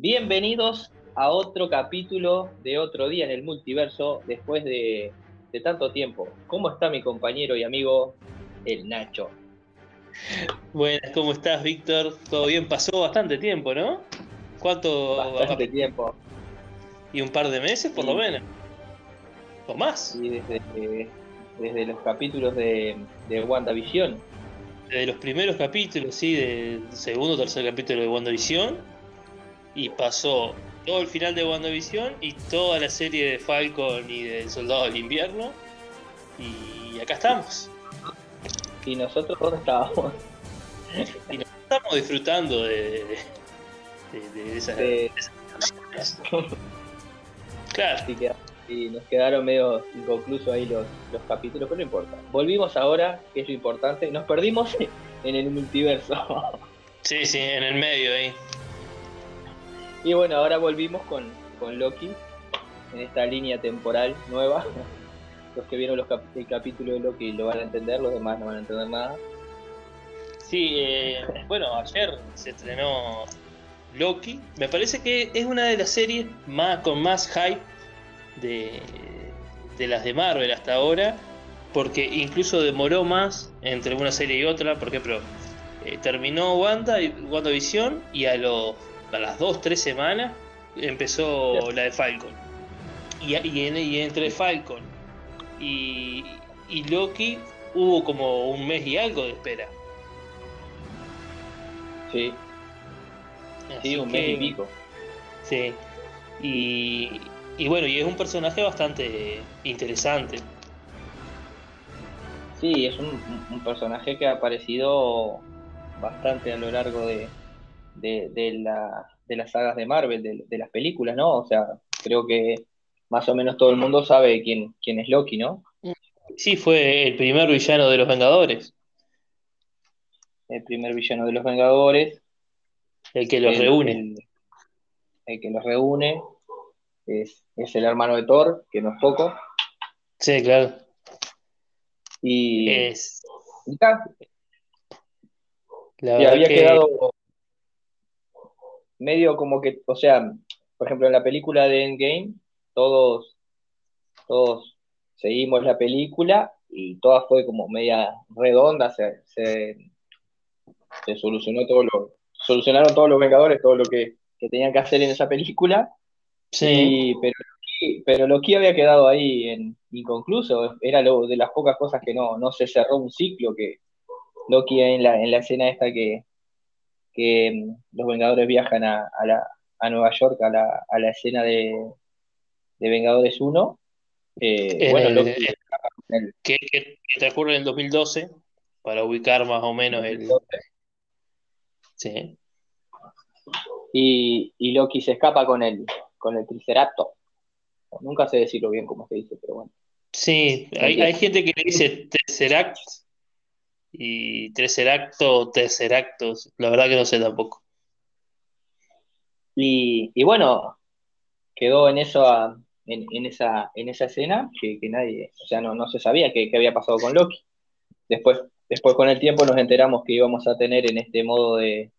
Bienvenidos a otro capítulo de otro día en el multiverso después de, de tanto tiempo. ¿Cómo está mi compañero y amigo el Nacho? Buenas, ¿cómo estás, Víctor? ¿Todo bien? Pasó bastante tiempo, ¿no? ¿Cuánto? Bastante tiempo. Y un par de meses, por lo menos. ¿O más? Y desde, desde los capítulos de, de WandaVision. Desde los primeros capítulos, sí, del segundo o tercer capítulo de WandaVision. Y pasó todo el final de WandaVision y toda la serie de Falcon y del Soldado del Invierno. Y acá estamos. ¿Y nosotros dónde estábamos? Y nos estamos disfrutando de, de, de esas. De- de esas- Claro. Así que y nos quedaron medio inconclusos ahí los, los capítulos, pero no importa. Volvimos ahora, que es lo importante. Nos perdimos en el multiverso. Sí, sí, en el medio ahí. Y bueno, ahora volvimos con, con Loki en esta línea temporal nueva. Los que vieron los cap- el capítulo de Loki lo van a entender, los demás no van a entender nada. Sí, eh, bueno, ayer se estrenó Loki. Me parece que es una de las series más con más hype de, de las de Marvel hasta ahora, porque incluso demoró más entre una serie y otra. Por ejemplo, eh, terminó Wanda y WandaVision y a, los, a las dos, tres semanas empezó la de Falcon. Y, y en- y entre Falcon y, y Loki hubo como un mes y algo de espera. Sí, sí, Así un mes y que- pico. Sí. Y, y bueno, y es un personaje bastante interesante. Sí, es un personaje que ha aparecido bastante a lo largo de, de, de la- de las sagas de Marvel, de, de las películas, ¿no? O sea, creo que más o menos todo el mundo sabe quién, quién es Loki, ¿no? Sí, fue el primer villano de los Vengadores, El primer villano de los Vengadores. el que los el, reúne. El, el que los reúne. Es, es el hermano de Thor, que no es poco. Sí, claro. Y, Es, y había que quedado medio como que, o sea, por ejemplo, en la película de Endgame, todos, todos seguimos la película y toda fue como media redonda, se, se, se solucionó todo lo, solucionaron todos los Vengadores todo lo que, que tenían que hacer en esa película, sí, y, pero, Loki- pero Loki había quedado ahí en, inconcluso, era lo, de las pocas cosas que no, no se cerró un ciclo, que Loki en la, en la escena esta que, que mm, los Vengadores viajan a, a, la, a Nueva York, a la, a la escena de, de Vengadores 1. eh, en bueno, el- el que, que- que transcurre en el 2012, para ubicar más o menos el... 2012, Sí, y, y Loki se escapa con el, con el Triceratops. Nunca sé decirlo bien cómo se dice, pero bueno. sí hay, hay gente que le dice Tesseract y Tesseracto o Tesseractos, la verdad que no sé tampoco. Y, y bueno, quedó en eso, a- en, en esa, en esa escena que, que nadie, o sea, no, no se sabía qué, había pasado con Loki. Después, después con el tiempo nos enteramos que íbamos a tener en este modo de,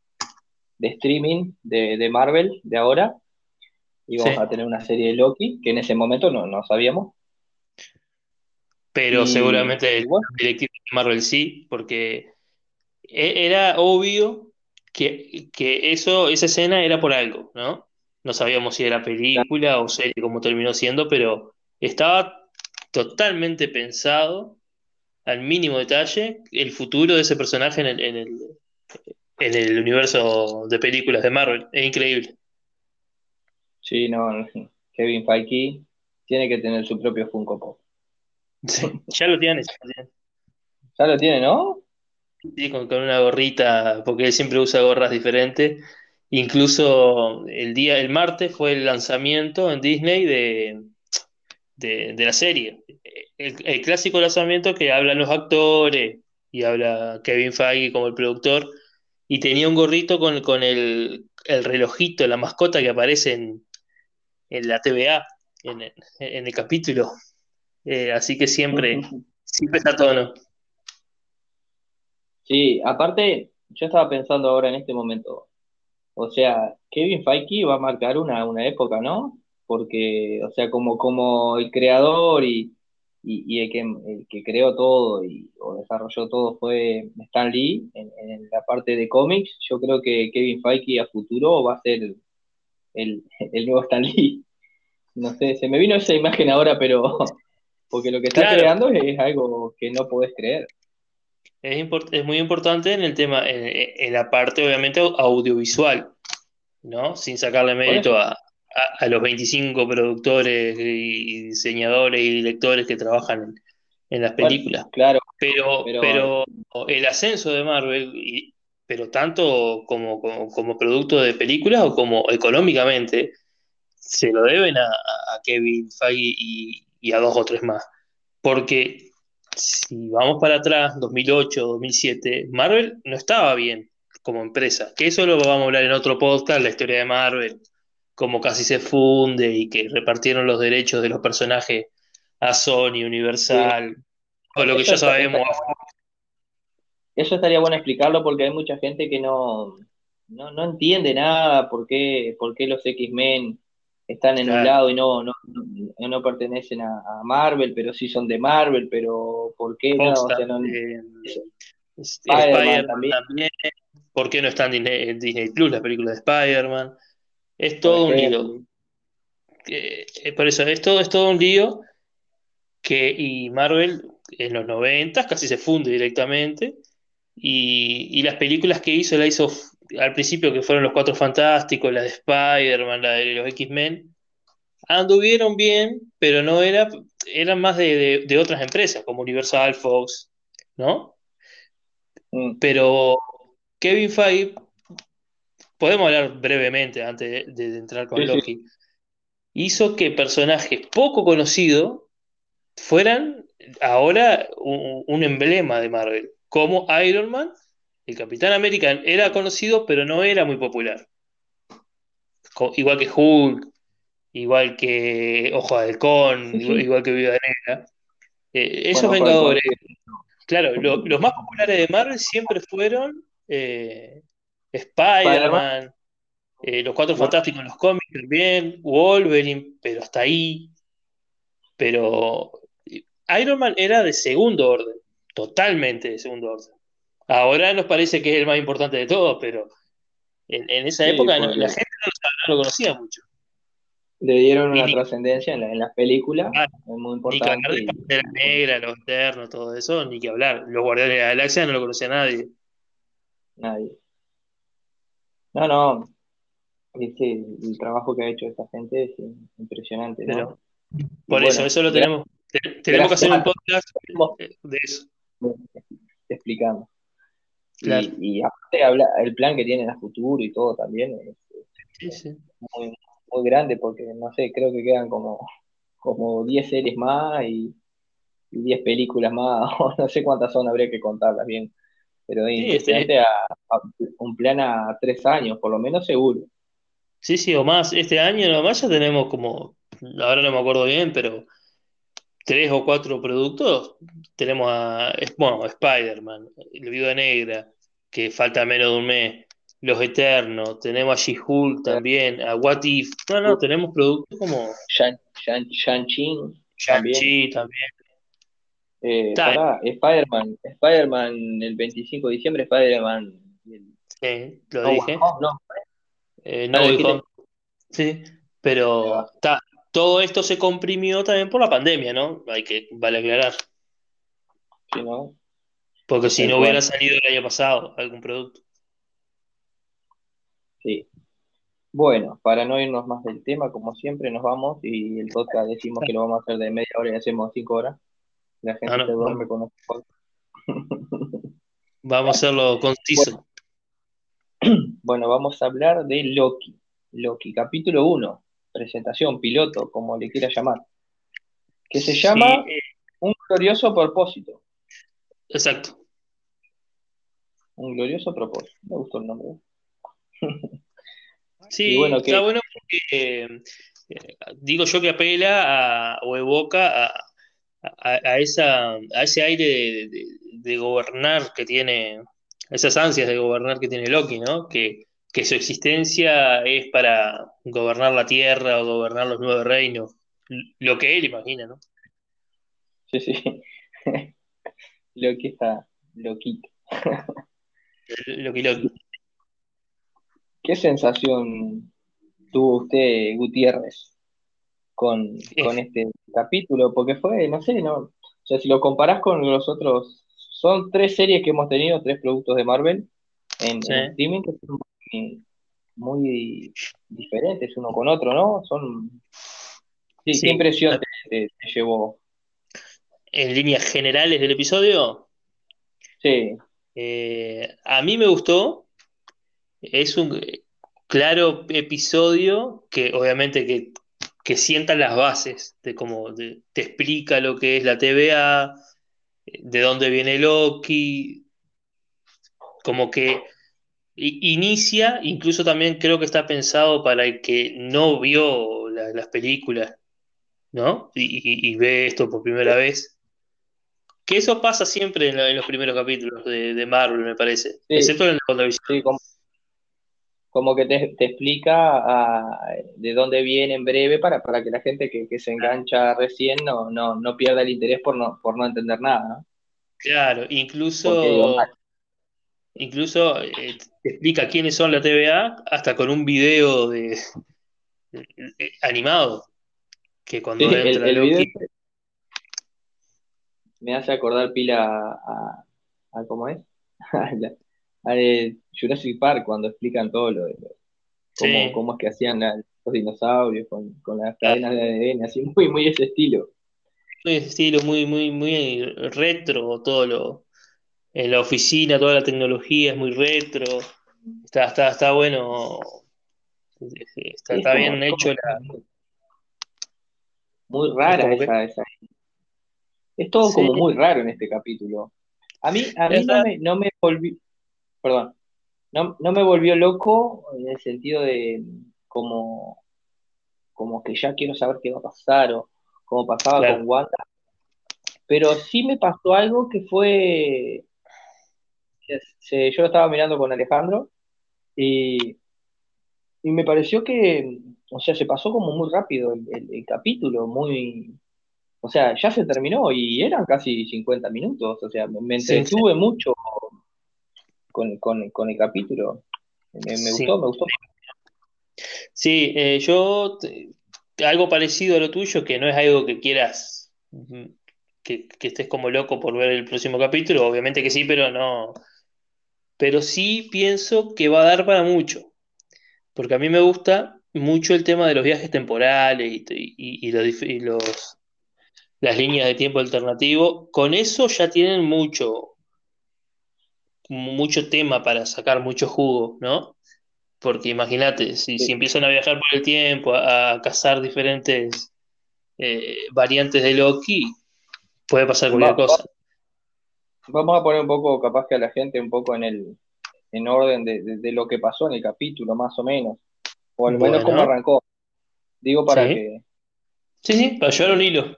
de streaming de, de Marvel de ahora, íbamos Sí. a tener una serie de Loki, que en ese momento no, no sabíamos. Pero Y, seguramente el bueno, Marvel sí, porque e- era obvio que, que eso, esa escena era por algo, ¿no? No sabíamos si era película o serie, como terminó siendo, pero estaba totalmente pensado al mínimo detalle el futuro de ese personaje en el, en el, en el universo de películas de Marvel. Es increíble. sí, no, Kevin Feige tiene que tener su propio Funko Pop. Sí, ya lo tienes, ya lo. Ya lo tiene, ¿no? Sí, con, con una gorrita, porque él siempre usa gorras diferentes. Incluso el día, el martes fue el lanzamiento en Disney de, de, de la serie. El, el clásico lanzamiento que hablan los actores y habla Kevin Feige como el productor. Y tenía un gorrito con, con el, el relojito, la mascota que aparece en, en la TVA, en, el- en el capítulo. Eh, así que siempre, siempre está tono. Sí, aparte, yo estaba pensando ahora en este momento, o sea, Kevin Feige va a marcar una, una época, ¿no? Porque, o sea, como, como el creador y, y, el, que, el que creó todo y, o desarrolló todo fue Stan Lee en, en la parte de cómics, yo creo que Kevin Feige a futuro va a ser el, el nuevo Stan Lee. No sé, se me vino esa imagen ahora, pero porque lo que está creando es, algo que no podés creer. Es, es muy importante en el tema, en, la parte obviamente audiovisual, ¿no? Sin sacarle mérito a, los 25 productores y diseñadores y directores que trabajan en, las películas. claro, pero, pero, el ascenso de Marvel, y, pero tanto como, como, producto de películas o como económicamente, se lo deben a, Kevin Feige y, a dos o tres más. Porque si vamos para atrás, 2008, 2007, Marvel no estaba bien como empresa. Que eso lo vamos a hablar en otro podcast, la historia de Marvel, cómo casi se funde y que repartieron los derechos de los personajes a Sony, Universal, o lo que ya sabemos. Eso estaría bueno explicarlo porque hay mucha gente que no, no, entiende nada, por qué, por qué los X-Men están en un lado y no, no, no, pertenecen a, Marvel, pero sí son de Marvel, pero ¿por qué no? Spider-Man también. ¿Por qué no están en Disney, Plus las películas de Spider-Man? Es todo un lío. Eh, por eso, es todo, es todo un lío que, y Marvel en los 90 casi se funde directamente. Y, y las películas que hizo, la hizo al principio que fueron los Cuatro Fantásticos, la de Spider-Man, la de los X-Men, anduvieron bien, pero no era, eran más de, otras empresas, como Universal, Fox, ¿no? Mm. Pero Kevin Feige, podemos hablar brevemente antes de, entrar con Loki, hizo que personajes poco conocidos fueran ahora un emblema de Marvel, como Iron Man el Capitán América era conocido, pero no era muy popular. Igual que Hulk, igual que Ojo de Halcón, igual, que Viuda Negra. Eh, esos Vengadores, claro, los más populares de Marvel siempre fueron eh, Spider-Man, eh, los Cuatro Fantásticos en los cómics también, Wolverine, pero hasta ahí. Pero Iron Man era de segundo orden, totalmente de segundo orden. Ahora nos parece que es el más importante de todos, pero en, esa época la gente no, lo conocía mucho. Le dieron una trascendencia en, las películas, muy importante. Ni que hablar de Negra, los Eternos, todo eso, ni que hablar. Los Guardianes de la Galaxia no lo conocía nadie. Nadie. No, no. el trabajo que ha hecho esta gente es impresionante. por eso, eso lo tenemos. Tenemos que hacer un podcast de eso. Explicamos. Y, aparte habla, el plan que tienen a futuro y todo también es, Muy, muy, grande porque, no sé, creo que quedan como, como 10 series más y, 10 películas más, no sé cuántas son, habría que contarlas bien. Pero este, un plan a tres años, por lo menos seguro. Sí, sí, o más. Este año nomás ya tenemos como, ahora no me acuerdo bien, pero tres o cuatro productos, tenemos a, bueno, Spider-Man, El Viuda Negra, que falta menos de un mes, Los Eternos, tenemos a She-Hulk también, a What If, no, no, tenemos productos como... Shang-Chi Shang también. Eh, Spider-Man, Spider-Man el 25 de diciembre, Spider-Man. Sí, lo dije. no, eh, no, Sí, pero está, todo esto se comprimió también por la pandemia, ¿no? Hay que, vale aclarar. Sí, ¿no? Porque si no hubiera salido el año pasado algún producto. Sí. Bueno, para no irnos más del tema, como siempre, nos vamos y el podcast decimos que lo vamos a hacer de media hora y hacemos cinco horas. La gente ah, se duerme con los Vamos a hacerlo conciso. Bueno, vamos a hablar de Loki. Loki, capítulo 1 presentación, piloto, como le quiera llamar, que se llama eh, Un glorioso propósito. Exacto. Un glorioso propósito. Me gustó el nombre. sí, bueno, está bueno porque eh, digo yo que apela o evoca a, esa, a ese aire de, gobernar que tiene, esas ansias de gobernar que tiene Loki, ¿no? Que que su existencia es para gobernar la tierra o gobernar los nueve reinos, lo que él imagina, ¿no? Sí, sí. lo que está loquito. lo que lo... ¿Qué sensación tuvo usted, Gutiérrez, con, con este capítulo? Porque fue, no sé, no, o sea, si lo comparás con los otros, son tres series que hemos tenido, tres productos de Marvel en, streaming que son muy, diferentes uno con otro, ¿no? Son. Sí, ¿qué impresión te, llevó? En líneas generales del episodio. Sí. Eh, a mí me gustó. Es un claro episodio que obviamente que, que sienta las bases de cómo te explica lo que es la TVA, de dónde viene Loki, como que inicia, incluso también creo que está pensado para el que no vio las películas, ¿no? Y, ve esto por primera vez. Que eso pasa siempre en, los primeros capítulos de, Marvel, me parece. Excepto en el sí, como, como, que te, explica ah, de dónde viene en breve para, para que la gente que, se engancha recién no, no, pierda el interés por no, por no entender nada. Claro, incluso Incluso eh, te explica quiénes son la TVA hasta con un video de, animado. Que cuando entra el, Loki... me hace acordar pila a, a, ¿cómo es? a, Jurassic Park cuando explican todo lo de cómo, cómo, es que hacían los dinosaurios con, con las cadenas de ADN, así muy, muy ese estilo. Muy ese estilo, muy, muy, muy retro, todo lo, en la oficina, toda la tecnología es muy retro, está, está, está bueno, está, bien hecho la... Muy rara esa, esa, Es todo como muy raro en este capítulo. A mí, a mí no, me, no me volvió, perdón, no, no me volvió loco en el sentido de como, como que ya quiero saber qué va a pasar o como pasaba con Wanda. Pero sí me pasó algo que fue yo lo estaba mirando con Alejandro y, me pareció que, o sea, se pasó como muy rápido el, capítulo, muy, o sea, ya se terminó y eran casi 50 minutos, o sea, me, entretuve mucho con, el capítulo. Me, gustó, me gustó. Sí, eh, yo algo parecido a lo tuyo, que no es algo que quieras que, que, estés como loco por ver el próximo capítulo, obviamente que sí, pero no, pero sí pienso que va a dar para mucho, porque a mí me gusta mucho el tema de los viajes temporales y, los, las líneas de tiempo alternativo. Con eso ya tienen mucho, mucho tema para sacar mucho jugo, ¿no? Porque imagínate, si, empiezan a viajar por el tiempo, a, cazar diferentes eh, variantes de Loki, puede pasar cualquier cosa vamos a poner un poco, capaz que a la gente, un poco en el en orden de, lo que pasó en el capítulo, más o menos. O al menos cómo arrancó. Digo para que. Sí, sí, para llevar un hilo.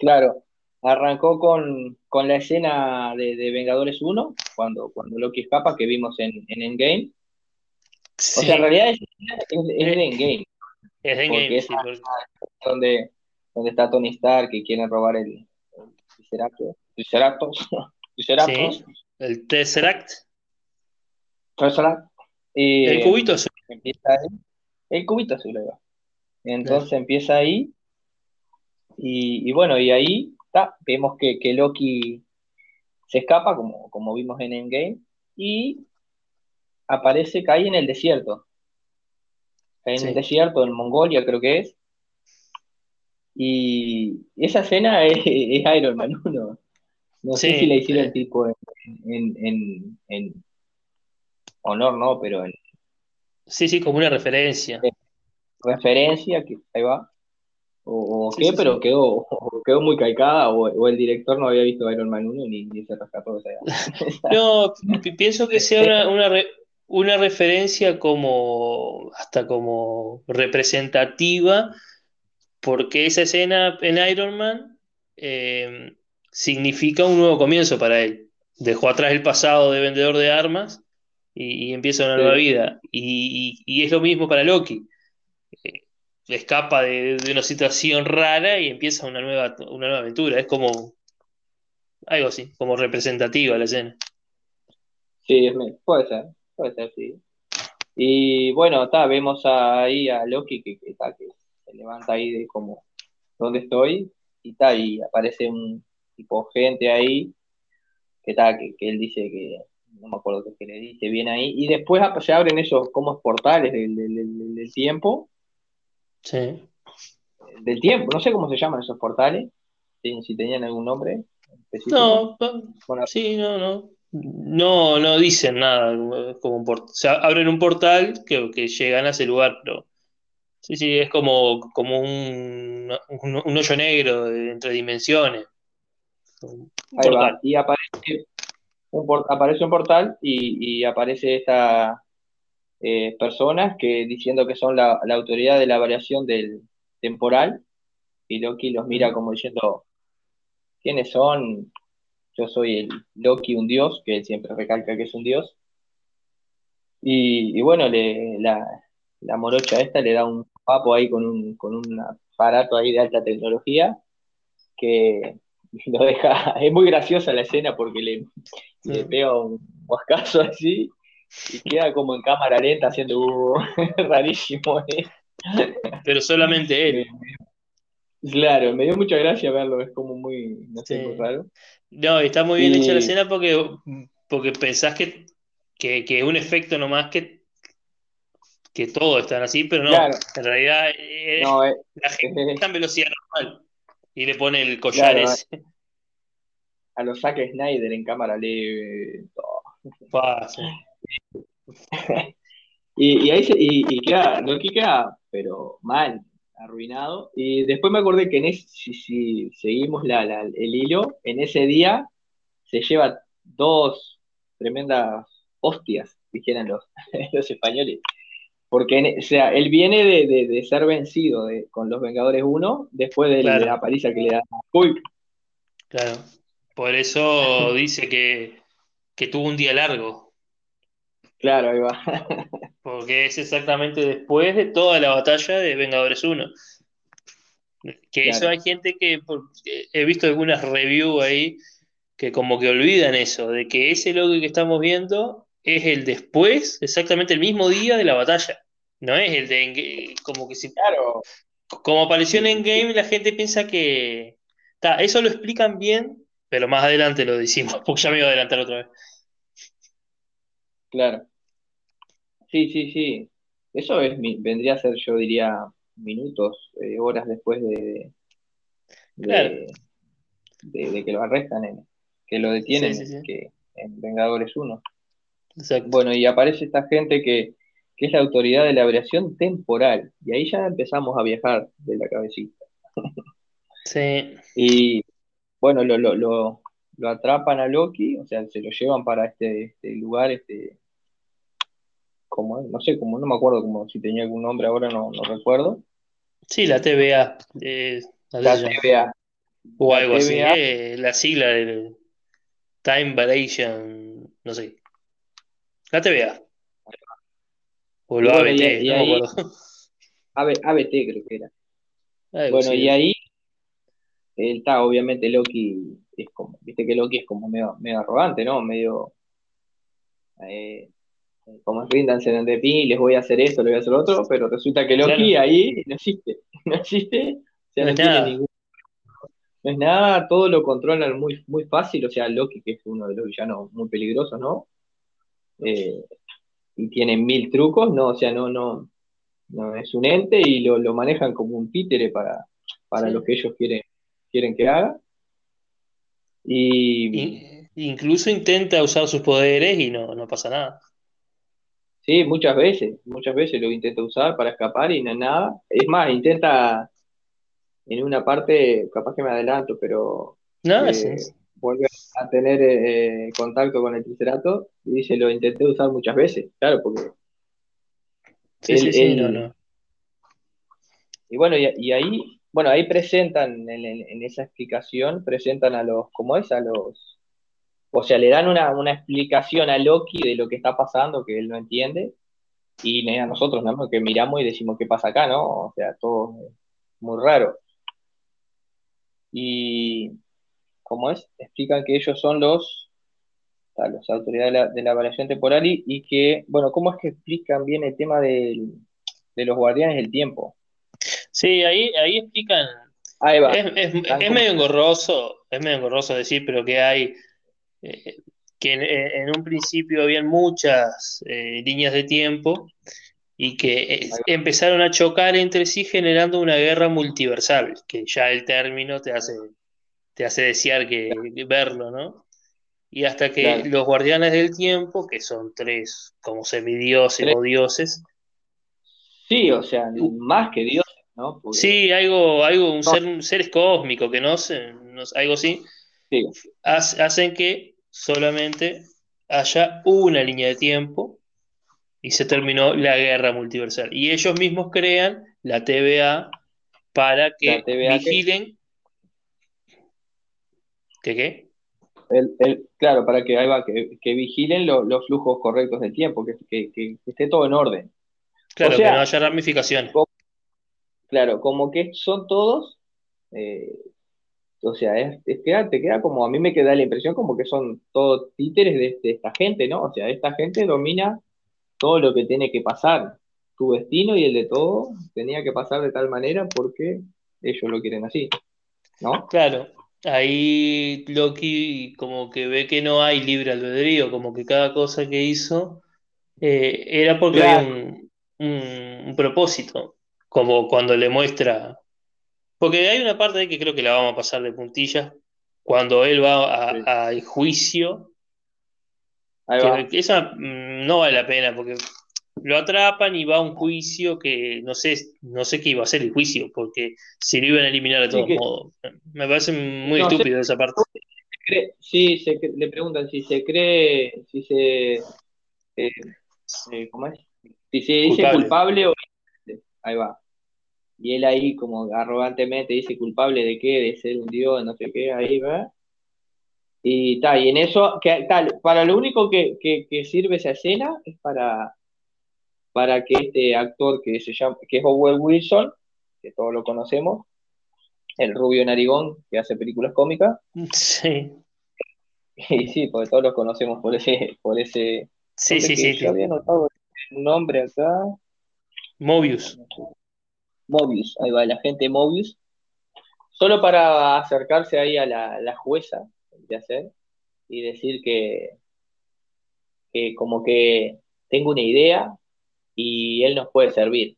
Claro. Arrancó con, la escena de, Vengadores 1, cuando, cuando Loki escapa, que vimos en, en Endgame. O sea, en realidad es, de Endgame. Es de Endgame, es donde, donde está Tony Stark que quiere robar el, Triceratops. el Tesseract. el cubito azul. el cubito azul, Entonces empieza ahí. Y, bueno, y ahí está, vemos que, Loki se escapa, como, como vimos en Endgame, y aparece, cae en el desierto. Cae en el desierto, en Mongolia creo que es. Y esa escena es, es Iron Man 1. No sé si la hicieron el tipo en, honor, ¿no? Pero en. Sí, sí, como una referencia. referencia, que ahí va. O, qué, pero Quedó, quedó muy caicada, o, el director no había visto Iron Man 1 ni, se rescató esa. no, pienso que sea una, una, referencia como. hasta como representativa, porque esa escena en Iron Man. Eh, significa un nuevo comienzo para él. Dejó atrás el pasado de vendedor de armas y, empieza una nueva vida. Y, es lo mismo para Loki. Eh, escapa de, una situación rara y empieza una nueva, una nueva aventura. Es como algo así, como representativa la escena. Sí, puede ser, puede ser, sí. Y bueno, está, vemos ahí a Loki que, que, que se levanta ahí de como, ¿dónde estoy? Y está, y aparece un tipo gente ahí, que está, que, él dice que, no me acuerdo qué le dice, viene ahí, y después se abren esos como portales del, del, tiempo. Sí. Del tiempo, no sé cómo se llaman esos portales, si, tenían algún nombre. No, sí, no, no. No, no dicen nada. Como un o sea, abren un portal que, que, llegan a ese lugar, pero sí, sí, es como, como un, un, hoyo negro entre dimensiones. Ahí va. Y aparece un, aparece un portal y, aparece esta eh, personas que diciendo que son la, la, autoridad de la variación del temporal y Loki los mira como diciendo quiénes son yo soy el Loki, un dios, que él siempre recalca que es un dios. Y, bueno, le, la, morocha esta le da un papo ahí con un, con un aparato ahí de alta tecnología que lo deja, es muy graciosa la escena porque le, le pega un huascazo así y queda como en cámara lenta haciendo uh, rarísimo. ¿eh? Pero solamente él. Claro, me dio mucha gracia verlo, es como muy, no sé, muy raro. No, está muy bien hecha la escena porque, porque pensás que, que, un efecto nomás que, que todos están así, pero no, en realidad eh, la gente está en velocidad normal y le pone el collar ese. A los saques Snyder en cámara leve. y, y ahí se, y, y queda, que queda, pero mal, arruinado. Y después me acordé que en ese, si, seguimos el hilo, en ese día se lleva dos tremendas hostias, dijeran los, los españoles. Porque, o sea, él viene de, ser vencido con los Vengadores 1 después de, la paliza que le da Hulk. Claro. Por eso dice que, que tuvo un día largo. Claro, ahí va. Porque es exactamente después de toda la batalla de Vengadores 1. Que eso hay gente que, he visto algunas reviews ahí que como que olvidan eso, de que ese logo que estamos viendo es el después, exactamente el mismo día de la batalla. No es el de como que si claro. como apareció en Endgame, la gente piensa que eso lo explican bien, pero más adelante lo decimos, porque ya me iba a adelantar otra vez. Claro. Sí, sí, sí. Eso es, vendría a ser, yo diría, minutos, eh, horas después de, de, que lo arrestan, que lo detienen, que en Vengadores 1. Bueno, y aparece esta gente que, es la autoridad de la aviación temporal, y ahí ya empezamos a viajar de la cabecita. Sí. Y bueno, lo, lo, lo, lo atrapan a Loki, o sea, se lo llevan para este, este lugar, este como, no sé, como no me acuerdo como si tenía algún nombre ahora, no, no recuerdo. Sí, la TVA. Eh, la TVA. O algo así, eh, la sigla del Time Variation, no sé. La TVA. O lo ABT, no me acuerdo. ABT creo que era. bueno, y ahí está, obviamente Loki es como, viste que Loki es como medio, medio arrogante, ¿no? Medio eh, como ríndanse de mí, les voy a hacer esto, les voy a hacer otro, pero resulta que Loki ahí no existe, no existe, o sea, no, tiene ningún... No es nada, todo lo controlan muy, muy fácil, o sea, Loki, que es uno de los villanos muy peligrosos, ¿no? Eh, y tiene mil trucos, no, o sea, no, no, no es un ente y lo, lo manejan como un títere para, para lo que ellos quieren, quieren que haga. Y, incluso intenta usar sus poderes y no, no pasa nada. Sí, muchas veces, muchas veces lo intenta usar para escapar y no nada. Es más, intenta en una parte, capaz que me adelanto, pero no, eh, vuelve a tener eh, contacto con el Triceratops y dice, lo intenté usar muchas veces, claro, porque... Sí, sí, sí, no, no. Y bueno, y, ahí, bueno, ahí presentan, en, esa explicación, presentan a los, ¿cómo es? A los... o sea, le dan una, una, explicación a Loki de lo que está pasando que él no entiende, y a nosotros, ¿no? Que miramos y decimos, ¿qué pasa acá, no? O sea, todo muy raro. Y, ¿cómo es? Explican que ellos son los, los autoridades de la, de la variación temporal y, que, bueno, ¿cómo es que explican bien el tema de los guardianes del tiempo? Sí, ahí, ahí explican. Ahí va. Es, medio engorroso, es medio engorroso decir, pero que hay eh, que en, un principio habían muchas eh, líneas de tiempo y que eh, empezaron a chocar entre sí generando una guerra multiversal, que ya el término te hace, te hace desear que, verlo, ¿no? Y hasta que los guardianes del tiempo, que son tres como semidioses o dioses. Sí, o sea, más que dioses, ¿no? Sí, algo, algo, un ser, un seres cósmicos que no sé, algo así, hacen que solamente haya una línea de tiempo y se terminó la guerra multiversal. Y ellos mismos crean la TVA para que vigilen. ¿Qué qué? El, claro, para que, que, vigilen los flujos correctos del tiempo, que, esté todo en orden. Claro, que no haya ramificaciones. claro, como que son todos eh, o sea, es, queda, te queda como, a mí me queda la impresión como que son todos títeres de, esta gente, ¿no? O sea, esta gente domina todo lo que tiene que pasar. Tu destino y el de todo tenía que pasar de tal manera porque ellos lo quieren así, ¿no? Claro, ahí Loki como que ve que no hay libre albedrío, como que cada cosa que hizo eh, era porque había un, un propósito, como cuando le muestra porque hay una parte que creo que la vamos a pasar de puntillas. Cuando él va al juicio. Que esa mm, no vale la pena porque lo atrapan y va a un juicio que no sé, no sé qué iba a ser el juicio, porque si lo iban a eliminar de todos modos. Me parece muy estúpido esa parte. Sí, le preguntan si se cree, si se. Eh, eh, ¿Cómo es? Si se dice culpable o. Ahí va. Y él ahí como arrogantemente dice culpable de qué, de ser un dios, no sé qué, ahí va. Y tal, y en eso, que, tal, para lo único que, sirve esa escena es para, para que este actor que se llama, que es Owen Wilson, que todos lo conocemos, el rubio narigón que hace películas cómicas. Sí. Y sí, porque todos lo conocemos por ese, por ese. Sí, sí, sí. Yo había notado un nombre acá. Mobius. Mobius, ahí va, el agente Mobius, solo para acercarse ahí a la, jueza de hacer y decir que, que como que tengo una idea y él nos puede servir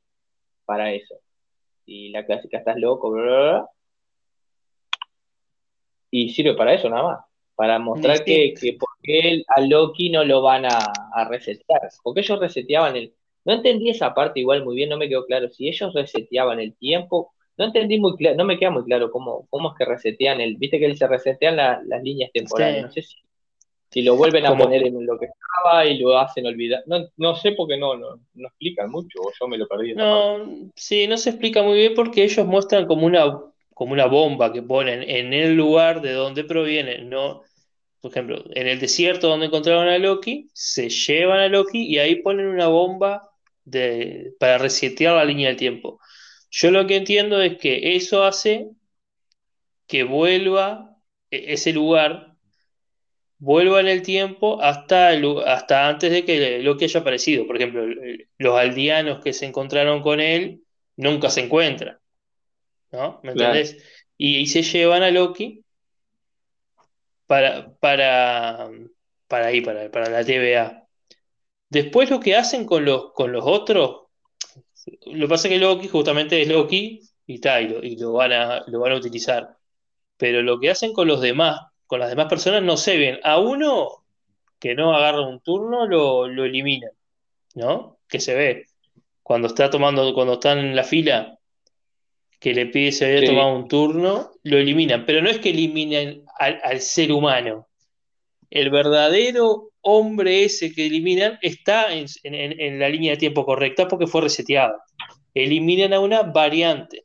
para eso. Y la clásica, estás loco, bla, bla, bla. Y sirve para eso nada más, para mostrar que, que porque a Loki no lo van a, a resetear, porque ellos reseteaban el, no entendí esa parte igual muy bien, no me quedó claro. Si ellos reseteaban el tiempo, no entendí muy claro, no me queda muy claro cómo, cómo es que resetean el, viste que se resetean las líneas temporales, no sé si, lo vuelven a poner en lo que estaba y lo hacen olvidar. No, no sé porque no, no, no explican mucho, o yo me lo perdí. No, sí, no se explica muy bien porque ellos muestran como una, como una bomba que ponen en el lugar de donde proviene, no por ejemplo, en el desierto donde encontraron a Loki, se llevan a Loki y ahí ponen una bomba de, para resetear la línea del tiempo. Yo lo que entiendo es que eso hace que vuelva e, ese lugar, vuelva en el tiempo hasta, hasta antes de que Loki haya aparecido. Por ejemplo, los aldeanos que se encontraron con él nunca se encuentran. ¿No? ¿Me entendés? Y, y se llevan a Loki para, para, para ahí, para, para la TVA. Después lo que hacen con los, con los otros, lo que pasa es que Loki justamente es Loki y tal, y, lo, van a, lo van a utilizar. Pero lo que hacen con los demás, con las demás personas, no se ven. A uno que no agarra un turno, lo, lo eliminan, ¿no? Que se ve. Cuando está tomando, cuando están en la fila, que le pide si había tomado un turno, lo eliminan. Pero no es que eliminen al, al ser humano. El verdadero hombre ese que eliminan está en, la línea de tiempo correcta porque fue reseteado. Eliminan a una variante,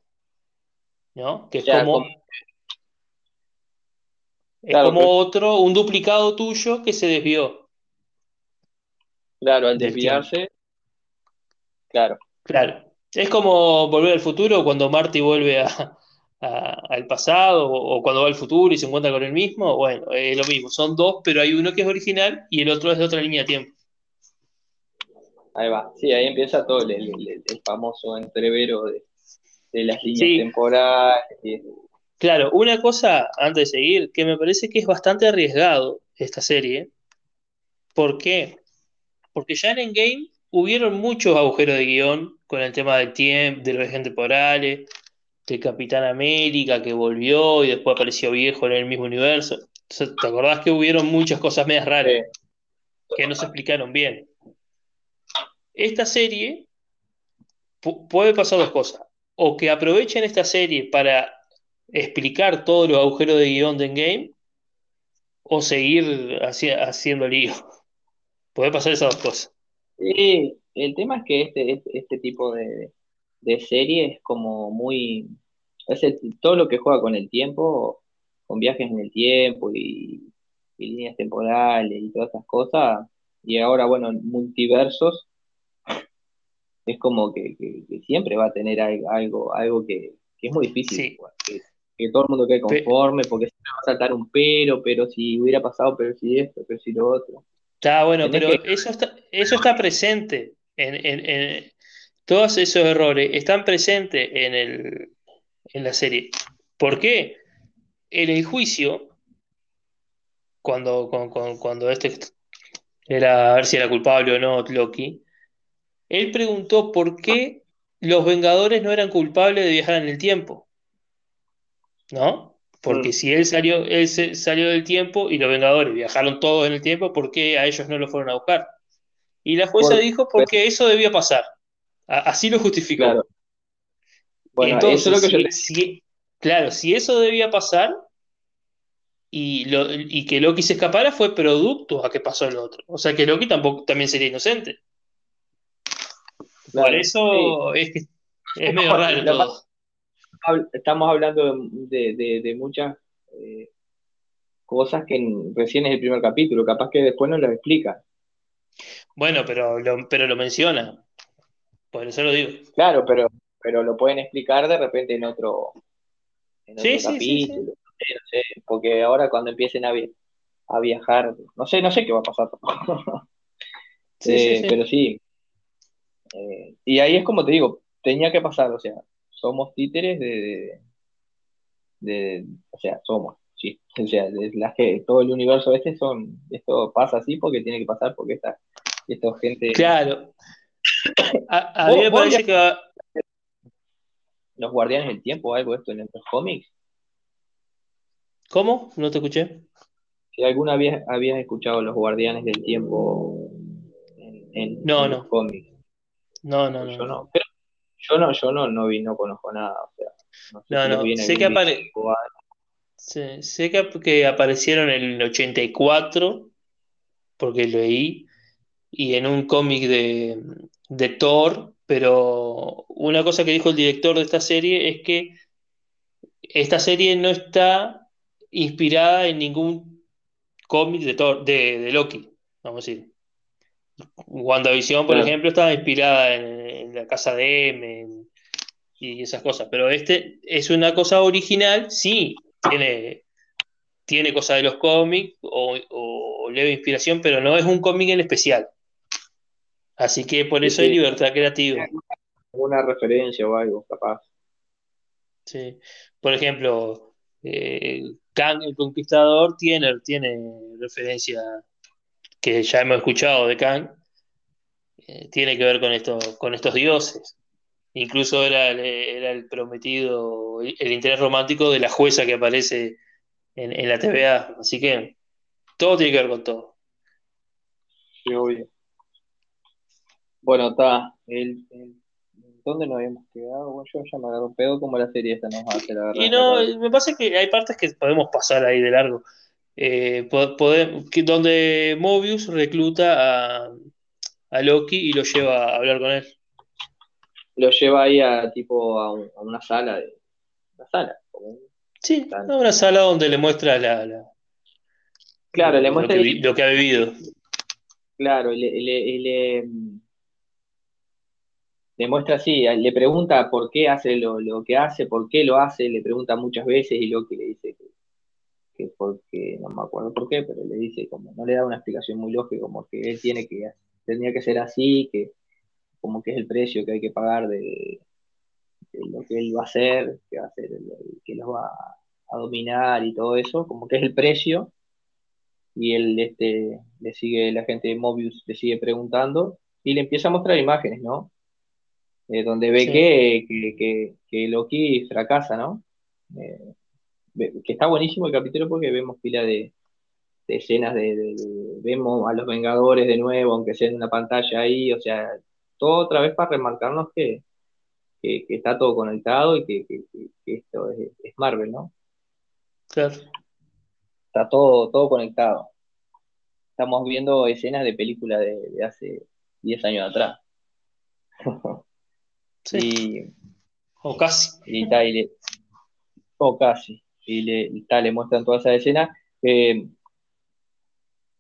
¿no? Que es como... Es como otro, un duplicado tuyo que se desvió. Claro, al desviarse. Claro. Claro. Es como volver al futuro cuando Marty vuelve al pasado o, cuando va al futuro y se encuentra con el mismo. Bueno, es lo mismo. Son dos, pero hay uno que es original y el otro es de otra línea de tiempo. Ahí va. Sí, ahí empieza todo el, famoso entrevero de, las líneas temporales. Claro, una cosa antes de seguir, que me parece que es bastante arriesgado esta serie. ¿Por qué? Porque ya en Endgame hubieron muchos agujeros de guion con el tema del tiempo, de los ejes temporales, de Capitán América que volvió y después apareció viejo en el mismo universo. ¿Te acordás que hubieron muchas cosas medias raras que no se explicaron bien? Esta serie puede pasar dos cosas. O que aprovechen esta serie para explicar todos los agujeros de guion de Endgame o seguir haciendo lío. Puede pasar esas dos cosas. Sí, el tema es que este, este, este tipo de, serie es como muy... Es todo lo que juega con el tiempo, con viajes en el tiempo y, líneas temporales y todas esas cosas. Y ahora, bueno, multiversos, es como que, siempre va a tener algo, algo que, es muy difícil que todo el mundo quede conforme, porque siempre va a saltar un pero, pero si hubiera pasado, pero si esto, pero si lo otro. Está bueno, pero eso, está, eso está presente en, todos esos errores están presentes en, el, en la serie. ¿Por qué? En el juicio, cuando, cuando, cuando este era a ver si era culpable o no Loki, él preguntó por qué los Vengadores no eran culpables de viajar en el tiempo. ¿no? Porque mm. si él salió, él salió del tiempo y los Vengadores viajaron todos en el tiempo, ¿por qué a ellos no lo fueron a buscar? Y la jueza dijo porque eso debía pasar. Así lo justificó. Claro. Bueno, eso es lo que si, claro, si eso debía pasar y, lo, y que Loki se escapara fue producto a que pasó el otro. O sea que Loki tampoco también sería inocente. Por eso es que es medio raro todo estamos hablando de, muchas eh, cosas que recién es el primer capítulo, capaz que después no las explica. Bueno, pero lo, pero lo menciona, por eso lo digo. Claro, pero, pero lo pueden explicar de repente en otro, capítulo, porque ahora cuando empiecen a, a viajar, no sé, no sé qué va a pasar. Eh, pero sí. Eh, y ahí es como te digo, tenía que pasar, o sea, somos títeres de, de, o sea, somos, sí, o sea, las que todo el universo este son, esto pasa así porque tiene que pasar porque esta, esta gente... Claro. A, mí me parece que... Los guardianes del tiempo, algo esto en los cómics. ¿Cómo? No te escuché. Si alguna vez habías escuchado los guardianes del tiempo en, no, no. los cómics. No, no, no. Yo no. Yo no, yo no, no vi, no conozco nada, o sea, no, no, sé, que apare... sé que, aparecieron en el 84, porque leí, y en un cómic de, de Thor, pero una cosa que dijo el director de esta serie es que esta serie no está inspirada en ningún cómic de, Thor, de, de Loki, vamos a decir. WandaVision, por ejemplo, estaba inspirada en, la casa de M y esas cosas, pero este es una cosa original, sí, tiene, tiene cosas de los cómics o, leve inspiración, pero no es un cómic en especial. Así que por eso hay libertad creativa. Una referencia o algo, capaz. Sí. Por ejemplo, eh, Kang el Conquistador tiene, tiene referencia que ya hemos escuchado de Kang, eh, tiene que ver con, esto, con estos dioses. Incluso era, era el prometido, el interés romántico de la jueza que aparece en, la TVA. Así que todo tiene que ver con todo. Sí, obvio. Bueno, está. El, ¿Dónde nos habíamos quedado? Bueno, yo ya me agarro pedo como la serie esta nos hace, la verdad. Y no, me pasa que hay partes que podemos pasar ahí de largo. Eh, donde Mobius recluta a, a, Loki y lo lleva a hablar con él. Lo lleva ahí a tipo a, una sala de una sala. sí, a una sala donde le muestra la, Claro, le muestra lo que, ha vivido. Claro, le, le, le, muestra así, le pregunta por qué hace lo, que hace, por qué lo hace, le pregunta muchas veces y lo que le dice que, porque, no me acuerdo por qué, pero le dice como, no le da una explicación muy lógica, como que él tiene que, tenía que ser así, que como que es el precio que hay que pagar de, lo que él va a hacer, que va a hacer, que los va a dominar y todo eso, como que es el precio y él este, le sigue, la gente de Mobius le sigue preguntando y le empieza a mostrar imágenes, ¿no? Eh, donde ve que, que, Loki fracasa, ¿no? Eh, que está buenísimo el capítulo porque vemos pila de, escenas de, vemos a los Vengadores de nuevo, aunque sea en una pantalla ahí, o sea, todo otra vez para remarcarnos que, está todo conectado y que, esto es, es Marvel, ¿no? Claro está todo, todo conectado. Estamos viendo escenas de películas de, hace 10 años atrás. sí. o casi. Y, o casi. Y le, le muestran toda esa escena. le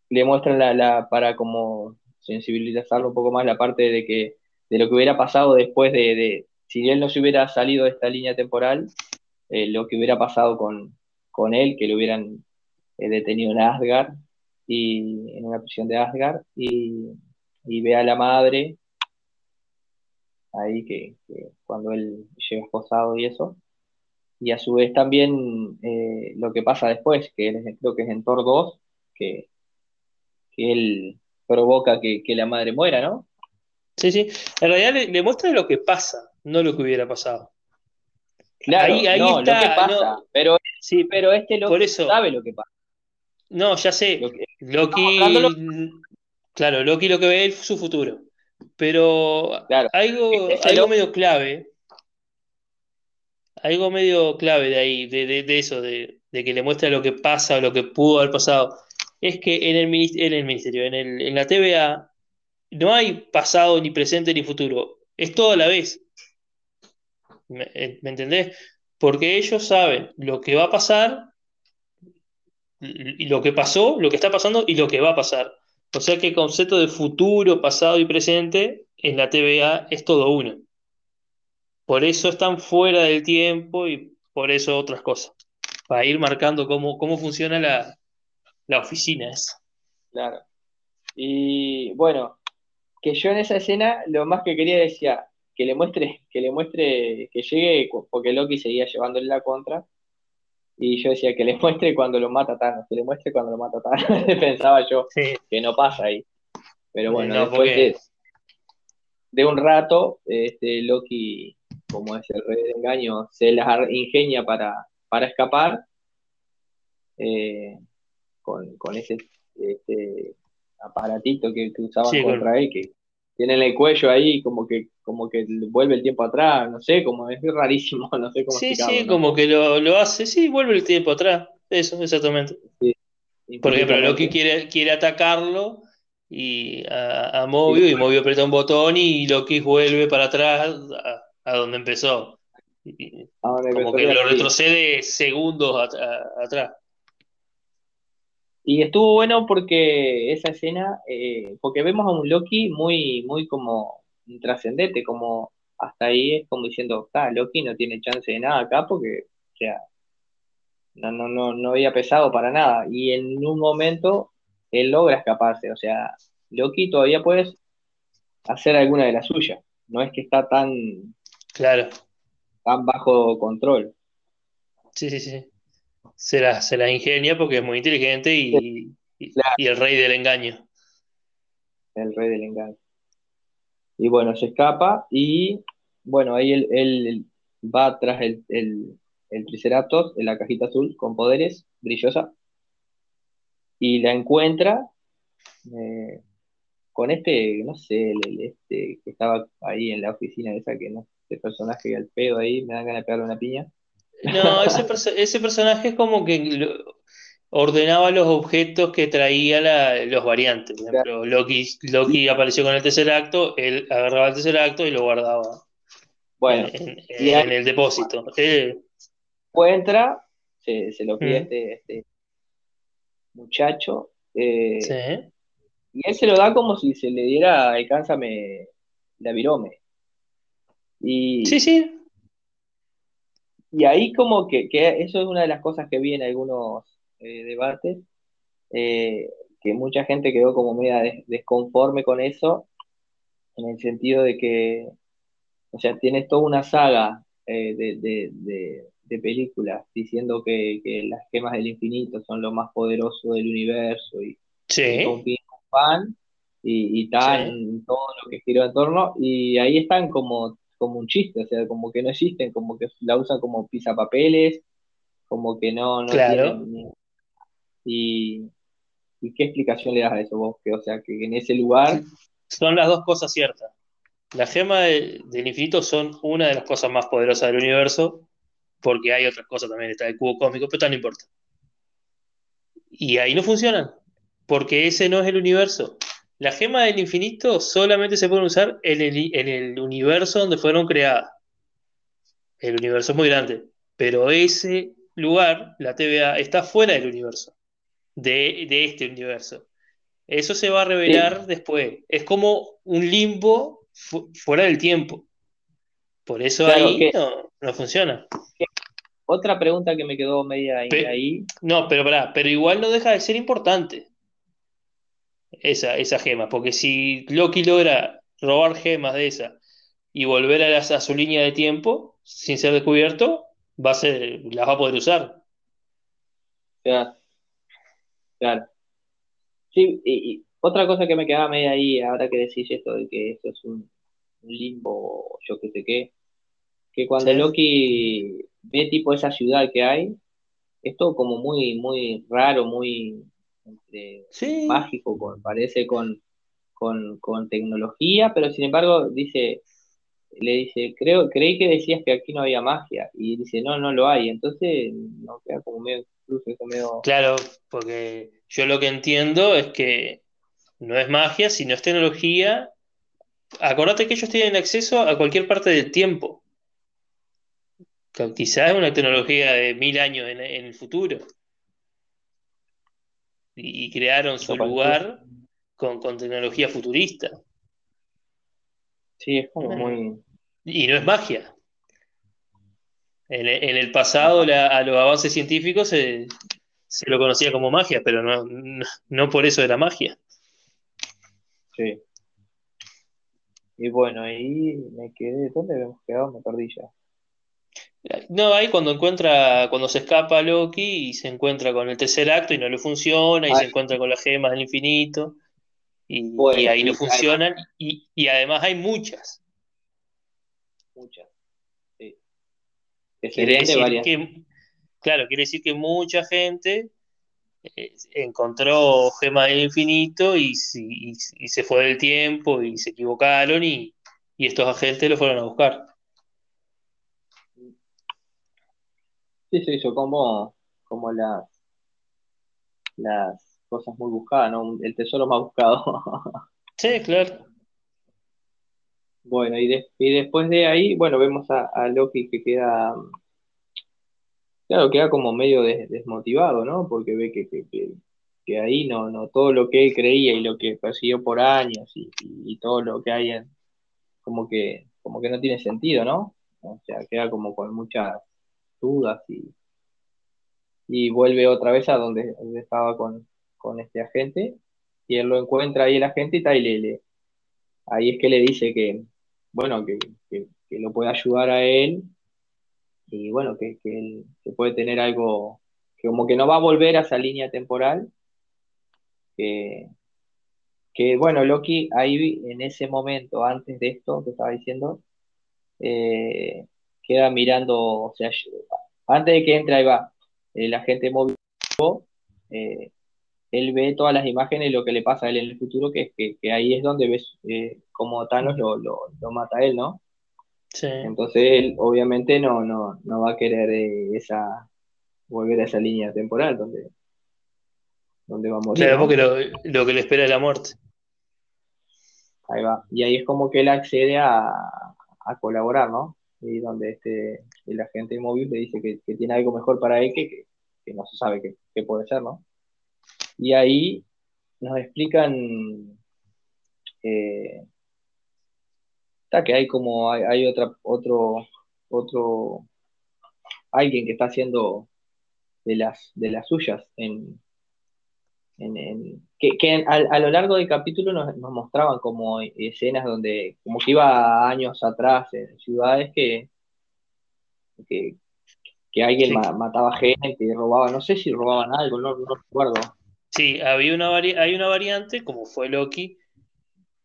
muestran la, para como sensibilizarlo un poco más la parte de que de lo que hubiera pasado después de, si él no se hubiera salido de esta línea temporal, eh, lo que hubiera pasado con, con él, que lo hubieran detenido en Asgard, y en una prisión de Asgard, y, ve a la madre ahí que, cuando él llega esposado y eso, y a su vez también eh, lo que pasa después, que creo que es en Thor 2, que, él provoca que, la madre muera, ¿no? Sí, sí, en realidad le, muestra lo que pasa, no lo que hubiera pasado. Claro, ahí, no, está, lo que pasa, pero, sí, pero este lo sabe lo que pasa. No, ya sé. Loki. Claro, Loki lo que ve es su futuro. Pero algo, algo medio clave. Algo medio clave de ahí, de, eso, de, que le muestra lo que pasa o lo que pudo haber pasado. Es que en el, en el ministerio, en, el, en la TVA, no hay pasado, ni presente, ni futuro. Es todo a la vez. ¿Me, eh, ¿Me entendés? Porque ellos saben lo que va a pasar lo que pasó, lo que está pasando y lo que va a pasar. O sea que el concepto de futuro, pasado y presente en la TVA es todo uno. Por eso están fuera del tiempo y por eso otras cosas. Para ir marcando cómo, cómo funciona la, la oficina esa. Claro. Y bueno, que yo en esa escena lo más que quería decía que le muestre, que le muestre, que llegue, porque Loki seguía llevándole la contra, y yo decía que le muestre cuando lo mata Thanos, que le muestre cuando lo mata Thanos. Pensaba yo que no pasa ahí. Pero bueno, después de, un rato, este Loki, como es el rey de engaño, se las ingenia para, para escapar eh, con, ese este, aparatito que, que usaban contra él, que tiene el cuello ahí como que como que vuelve el tiempo atrás, no sé, como es rarísimo, no sé cómo Sí, sí, como que lo, hace, sí, vuelve el tiempo atrás, eso, exactamente. Sí. Por ejemplo, Loki quiere, quiere atacarlo y a, a Movio, y Movio aprieta un botón y Loki vuelve para atrás a, donde empezó. como que lo retrocede segundos atrás. Y estuvo bueno porque esa escena, eh, porque vemos a un Loki muy, muy como trascendente, como hasta ahí es como diciendo, ah, Loki no tiene chance de nada acá porque, o sea, no, no, no, no había pesado para nada. Y en un momento él logra escaparse, o sea, Loki todavía puede hacer alguna de las suyas. No es que está tan, claro. tan bajo control. Sí, sí, sí. Se la, se la ingenia porque es muy inteligente y, y el rey del engaño. El rey del engaño. Y bueno, se escapa y bueno, ahí él, va tras el, el, Triceratops en la cajita azul con poderes, brillosa, y la encuentra eh, con este, no sé, este que estaba ahí en la oficina esa que no, este personaje al pedo ahí, me dan ganas de pegarle una piña. No, ese, ese personaje es como que ordenaba los objetos que traía los variantes. Por ejemplo, Loki, apareció con el tercer acto, él agarraba el tercer acto y lo guardaba bueno, en, el depósito. Encuentra, se, lo pide este, este muchacho. Eh, y él se lo da como si se le diera, alcánzame la virome. Y, sí, sí. Y ahí como que, eso es una de las cosas que vi en algunos eh, debates, eh, que mucha gente quedó como media desconforme con eso, en el sentido de que, o sea, tienes toda una saga eh, de, películas diciendo que, las gemas del infinito son lo más poderoso del universo y, sí. fan y, y tal, todo lo que giró en torno, y ahí están como, como un chiste, o sea, como que no existen, como que la usan como pisapapeles, como que no, no claro. y, y, qué explicación le das a eso vos? Que, o sea, que en ese lugar... Son las dos cosas ciertas. La gema del infinito son una de las cosas más poderosas del universo, porque hay otras cosas también, está el cubo cósmico, pero no importa. Y ahí no funcionan, porque ese no es el universo. La gema del infinito solamente se puede usar en el, universo donde fueron creadas. El universo es muy grande, pero ese lugar, la TVA, está fuera del universo, de, este universo. Eso se va a revelar después. Es como un limbo fuera del tiempo. Por eso ahí no, funciona. Otra pregunta que me quedó media ahí. No, pero pero igual no deja de ser importante esa, esa gema, porque si Loki logra robar gemas de esa y volver a, a su línea de tiempo sin ser descubierto, va a ser, las va a poder usar. Claro. Claro. Sí, y, otra cosa que me quedaba media ahí, ahora que decís esto de que esto es un, limbo, yo que sé qué, que cuando Loki ve tipo esa ciudad que hay, es todo como muy, muy raro, muy, mágico, con, parece con, con, tecnología, pero sin embargo dice, le dice, creo, creí que decías que aquí no había magia, y dice, no, no lo hay, entonces no queda como medio, medio... Claro, porque yo lo que entiendo es que no es magia, sino es tecnología. Acordate que ellos tienen acceso a cualquier parte del tiempo. Quizás es una tecnología de mil años en el futuro y, crearon su lugar con, tecnología futurista. Sí, es como muy... Y no es magia. En, el pasado a los avances científicos se, lo conocía como magia, pero no, no, por eso era magia. Sí. Y bueno, ahí me quedé. ¿Dónde habíamos quedado? Me perdí ya. No, ahí cuando encuentra, cuando se escapa Loki y se encuentra con el tercer acto y no le funciona, y se encuentra con las gemas del infinito, y, ahí no funcionan, y, además hay muchas. Muchas, sí. Quiere decir que, claro, quiere decir que mucha gente eh, encontró gemas del infinito y, se fue del tiempo y se equivocaron y, y estos agentes lo fueron a buscar. Sí, se hizo como, como las, las cosas muy buscadas, ¿no? El tesoro más buscado. Sí, claro. Bueno, y, y después de ahí, bueno, vemos a, Loki que queda, claro, queda como medio desmotivado, ¿no? Porque ve que, que, ahí no, no, todo lo que él creía y lo que persiguió por años y, y, todo lo que hay en, como que, como que no tiene sentido, ¿no? O sea, queda como con muchas dudas y, y vuelve otra vez a donde, estaba con, este agente. Y él lo encuentra ahí el agente y tal, y le, ahí es que le dice que, bueno, que, lo puede ayudar a él. Y bueno, que, que él puede tener algo, que como que no va a volver a esa línea temporal, que, que bueno, Loki ahí en ese momento, antes de esto que estaba diciendo, eh, queda mirando, o sea, antes de que entre ahí va el agente móvil, eh, él ve todas las imágenes lo que le pasa a él en el futuro, que, que, que ahí es donde ves eh, cómo Thanos lo, lo, mata a él, ¿no? Sí. Entonces él obviamente no, no, no va a querer eh, esa volver a esa línea temporal donde, donde va a morir. Claro, porque lo, que le espera es la muerte. Ahí va. Y ahí es como que él accede a, a colaborar, ¿no? Y donde este, el agente móvil le dice que, tiene algo mejor para él que, que, no se sabe qué puede ser, ¿no? Y ahí nos explican eh, que hay como hay, otra otro otro alguien que está haciendo de las de las suyas en, que, a, lo largo del capítulo nos, mostraban como escenas donde como que iba años atrás en ciudades que que, alguien mataba gente y robaba no sé si robaban algo no, no recuerdo. Sí, había una hay una variante, como fue Loki,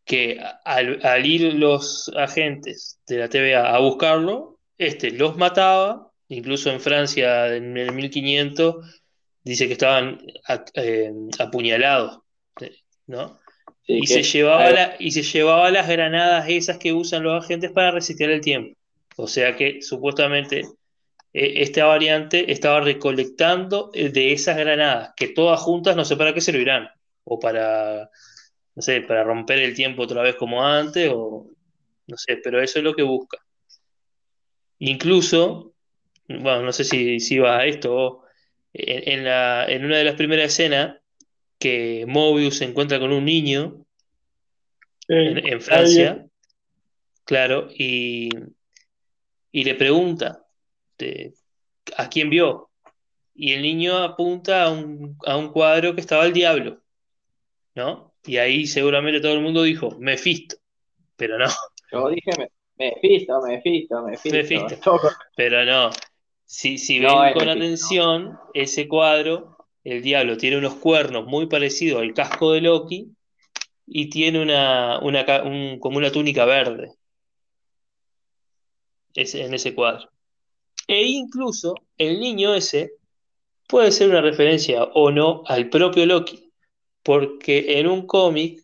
que al, ir los agentes de la TVA a buscarlo, este los mataba, incluso en Francia en el 1500 dice que estaban eh, apuñalados, ¿no? y, se llevaba y se llevaba las granadas esas que usan los agentes para resistir el tiempo. O sea que supuestamente eh, esta variante estaba recolectando eh, de esas granadas, que todas juntas no sé para qué servirán, o para, no sé, para romper el tiempo otra vez como antes, o no sé, pero eso es lo que busca. Incluso, bueno, no sé si, si va a esto, en, la, en una de las primeras escenas, que Mobius se encuentra con un niño en, Francia, claro, y, y le pregunta, ¿a quién vio? Y el niño apunta a un, cuadro que estaba el diablo, ¿no? Y ahí seguramente todo el mundo dijo, Mefisto, pero no. Yo dije, Mefisto, Mefisto, Mefisto. Pero no. Si, si ven con atención ese cuadro, el diablo tiene unos cuernos muy parecidos al casco de Loki y tiene una, una como una túnica verde. Es, en ese cuadro. E incluso el niño ese puede ser una referencia o no al propio Loki, porque en un cómic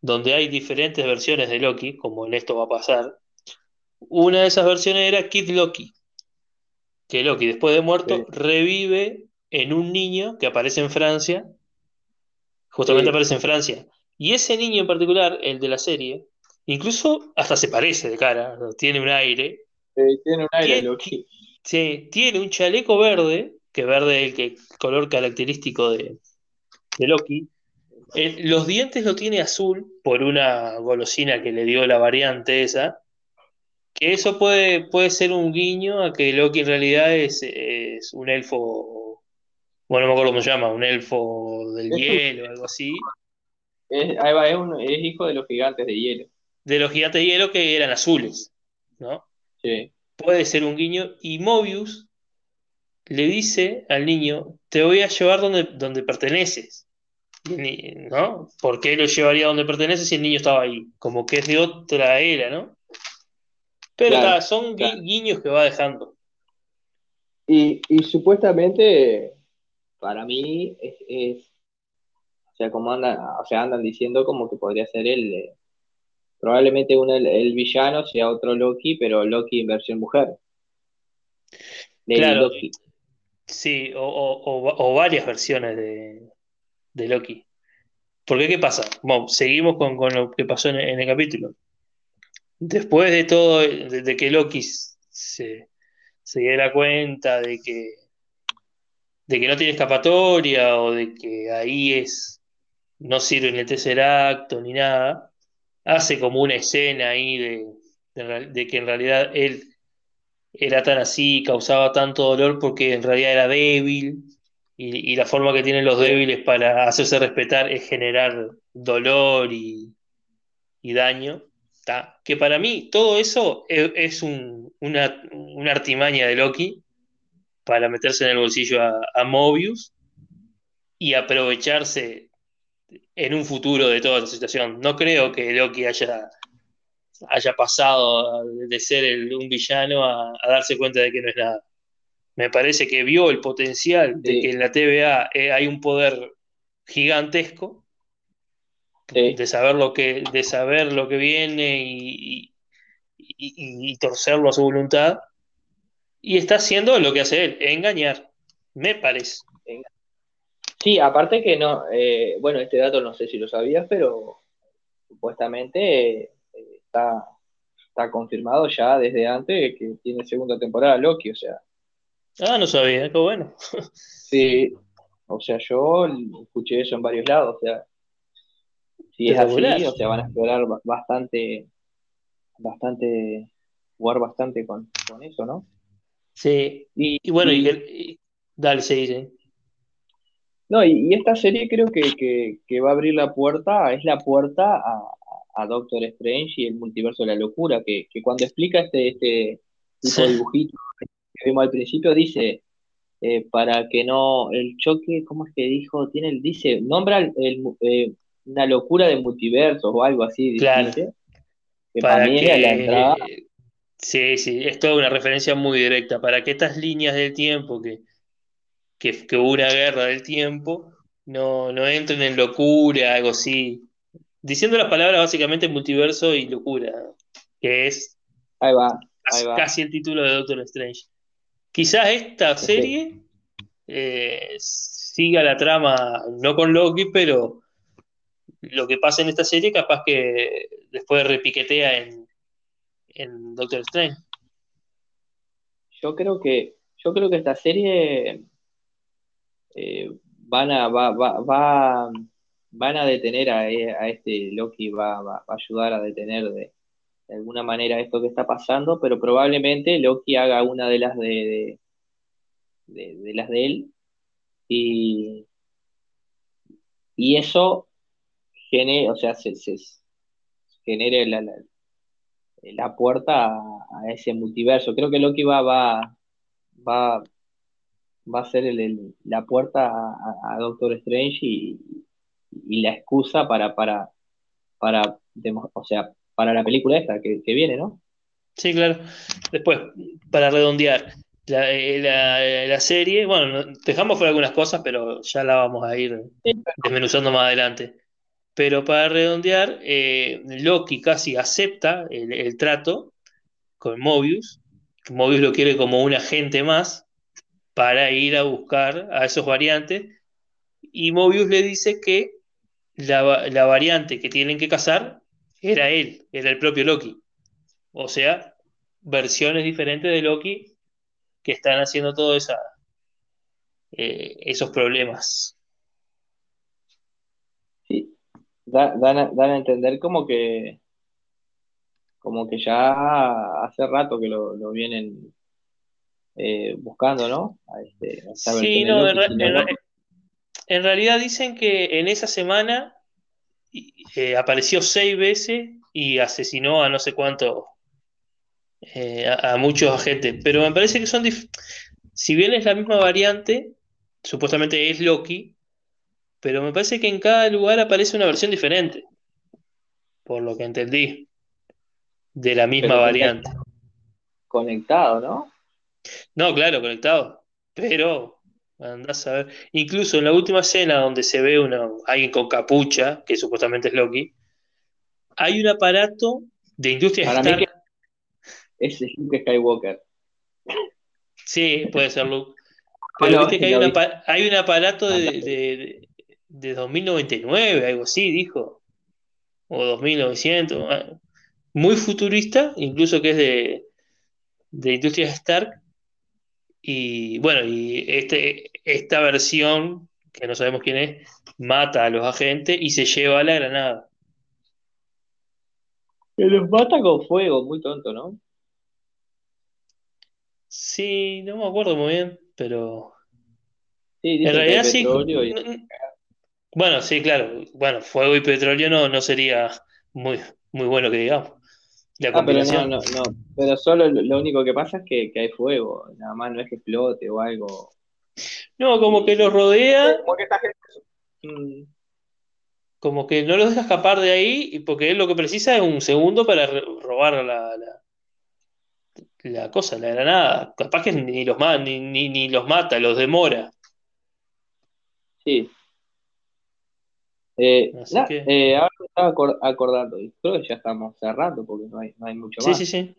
donde hay diferentes versiones de Loki, como en esto va a pasar, una de esas versiones era Kid Loki, que Loki después de muerto revive en un niño que aparece en Francia, justamente aparece en Francia, y ese niño en particular, el de la serie, incluso hasta se parece de cara, tiene un aire. tiene un aire Loki tiene un chaleco verde, que verde es el que, color característico de, Loki. los dientes lo tiene azul por una golosina que le dio la variante esa. Que eso puede, puede ser un guiño a que Loki en realidad es, un elfo. Bueno, no me acuerdo cómo se llama, un elfo del hielo, algo así. Es, ahí va, es, es hijo de los gigantes de hielo. De los gigantes de hielo que eran azules, ¿no? Sí puede ser un guiño, y Mobius le dice al niño, te voy a llevar donde, donde perteneces. ¿No? ¿Por qué lo llevaría donde pertenece si el niño estaba ahí? Como que es de otra era, ¿no? Pero son guiños que va dejando. Y, supuestamente, para mí, es, o sea, como andan, o sea, andan diciendo como que podría ser él, eh, Probablemente uno, el, villano sea otro Loki, pero Loki en versión mujer. claro. Sí, o, varias versiones de, Loki. Porque, ¿qué pasa? Bueno, seguimos con, lo que pasó en, el capítulo. Después de todo, de, que Loki se, se diera cuenta de que, de que no tiene escapatoria o de que ahí es no sirve ni el tercer acto ni nada, hace como una escena ahí de, que en realidad él era tan así, causaba tanto dolor porque en realidad era débil y, la forma que tienen los débiles para hacerse respetar es generar dolor y, daño. Que para mí todo eso es, una, artimaña de Loki para meterse en el bolsillo a, a Mobius y aprovecharse en un futuro de toda la situación. No creo que Loki haya, haya pasado de ser un villano a, darse cuenta de que no es nada. Me parece que vio el potencial de que en la TVA eh, hay un poder gigantesco de saber lo que de saber lo que viene y, y, torcerlo a su voluntad y está haciendo lo que hace él engañar me parece Sí, aparte que no, eh, bueno, este dato no sé si lo sabías, pero supuestamente eh, está, está confirmado ya desde antes que tiene segunda temporada Loki, o sea. Ah, no sabía, qué bueno. sí, O sea, yo escuché eso en varios lados. O sea, si es así, o sea, van a explorar bastante, bastante, jugar bastante con, eso, ¿no? Sí. Y, bueno, y, dale, sí, sí. No, y, esta serie creo que, va a abrir la puerta, es la puerta a, Doctor Strange y el multiverso de la locura, que, cuando explica este, este tipo de dibujito que vimos al principio, dice, eh, para que no, el choque, ¿cómo es que dijo? Tiene dice, nombra el, eh, una locura de multiverso o algo así, claro. para que, la entrada. Sí, sí, es toda una referencia muy directa, para que estas líneas del tiempo que que, que hubo una guerra del tiempo, no, no entren en locura, algo así. Diciendo las palabras básicamente multiverso y locura, que es ahí va, casi, el título de Doctor Strange. Quizás esta serie eh, siga la trama, no con Loki, pero lo que pasa en esta serie capaz que después repiquetea en, en Doctor Strange. Yo creo que, yo creo que esta serie eh, van a va, va, van a detener a, a, este Loki, va, va, a ayudar a detener de, alguna manera esto que está pasando, pero probablemente Loki haga una de las de, de, las de él y, y eso genere, o sea, se, genere la, la, puerta a, ese multiverso. Creo que Loki va, va, va, va a ser la puerta a, Doctor Strange y, la excusa para, para, para, o sea, para la película esta que, viene, ¿no? Sí, claro. Después, para redondear, la, eh, la, serie, bueno, dejamos fuera algunas cosas, pero ya la vamos a ir desmenuzando más adelante. Pero para redondear, eh, Loki casi acepta el, trato con Mobius. Mobius lo quiere como un agente más, para ir a buscar a esos variantes. Y Mobius le dice que la, variante que tienen que cazar era él, era el propio Loki. O sea, versiones diferentes de Loki que están haciendo todos eh, esos problemas. Sí, dan, a, entender como que como que ya hace rato que lo, lo vienen eh, buscando, ¿no? Este, sí, no, en, realidad dicen que en esa semana eh, apareció seis veces y asesinó a no sé cuánto, eh, a, muchos agentes, pero me parece que son, si bien es la misma variante, supuestamente es Loki, pero me parece que en cada lugar aparece una versión diferente, por lo que entendí, de la misma variante. Conectado, ¿no? No, claro, conectado. Pero, andás a ver. Incluso en la última escena donde se ve una, alguien con capucha, que supuestamente es Loki, hay un aparato de industria Para Mí es Luke Skywalker. Sí, puede ser Luke. Pero viste que hay, hay, un aparato de, de, 2099, algo así, dijo. O 2900. Ah, muy futurista, incluso que es de, de Industria Stark, y bueno, y este, esta versión, que no sabemos quién es, mata a los agentes y se lleva a la granada. Que los mata con fuego, muy tonto, ¿no? Sí, no me acuerdo muy bien, pero. Sí, en realidad sí. Bueno, sí, claro. Bueno, fuego y petróleo no, no sería muy, muy bueno que digamos. Ah, pero no, no, no. Pero solo lo único que pasa es que, hay fuego, nada más no es que explote o algo. No, como que los rodea. Como que, mm. como que no los deja escapar de ahí, porque él lo que precisa es un segundo para robar la, la, la cosa, la granada. Capaz que ni los, ni, ni, ni los mata, los demora. Sí, eh, eh, ahora me estaba acordando, y creo que ya estamos cerrando porque no hay, no hay mucho más. Sí, sí, sí.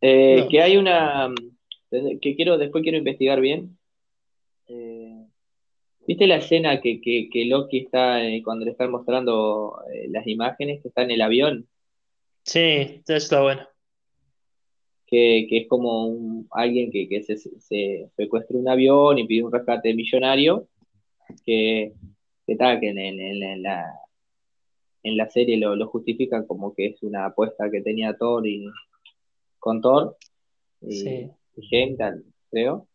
Eh, que hay una. que quiero, después quiero investigar bien. ¿Viste la escena que, que, que Loki está cuando le están mostrando las imágenes que está en el avión? Sí, está bueno. Que, que es como alguien que, que se, se secuestra un avión y pide un rescate millonario que, que, tal, que en, en, la, en la serie lo, lo justifican como que es una apuesta que tenía Thor y con Thor y, Sí, creo.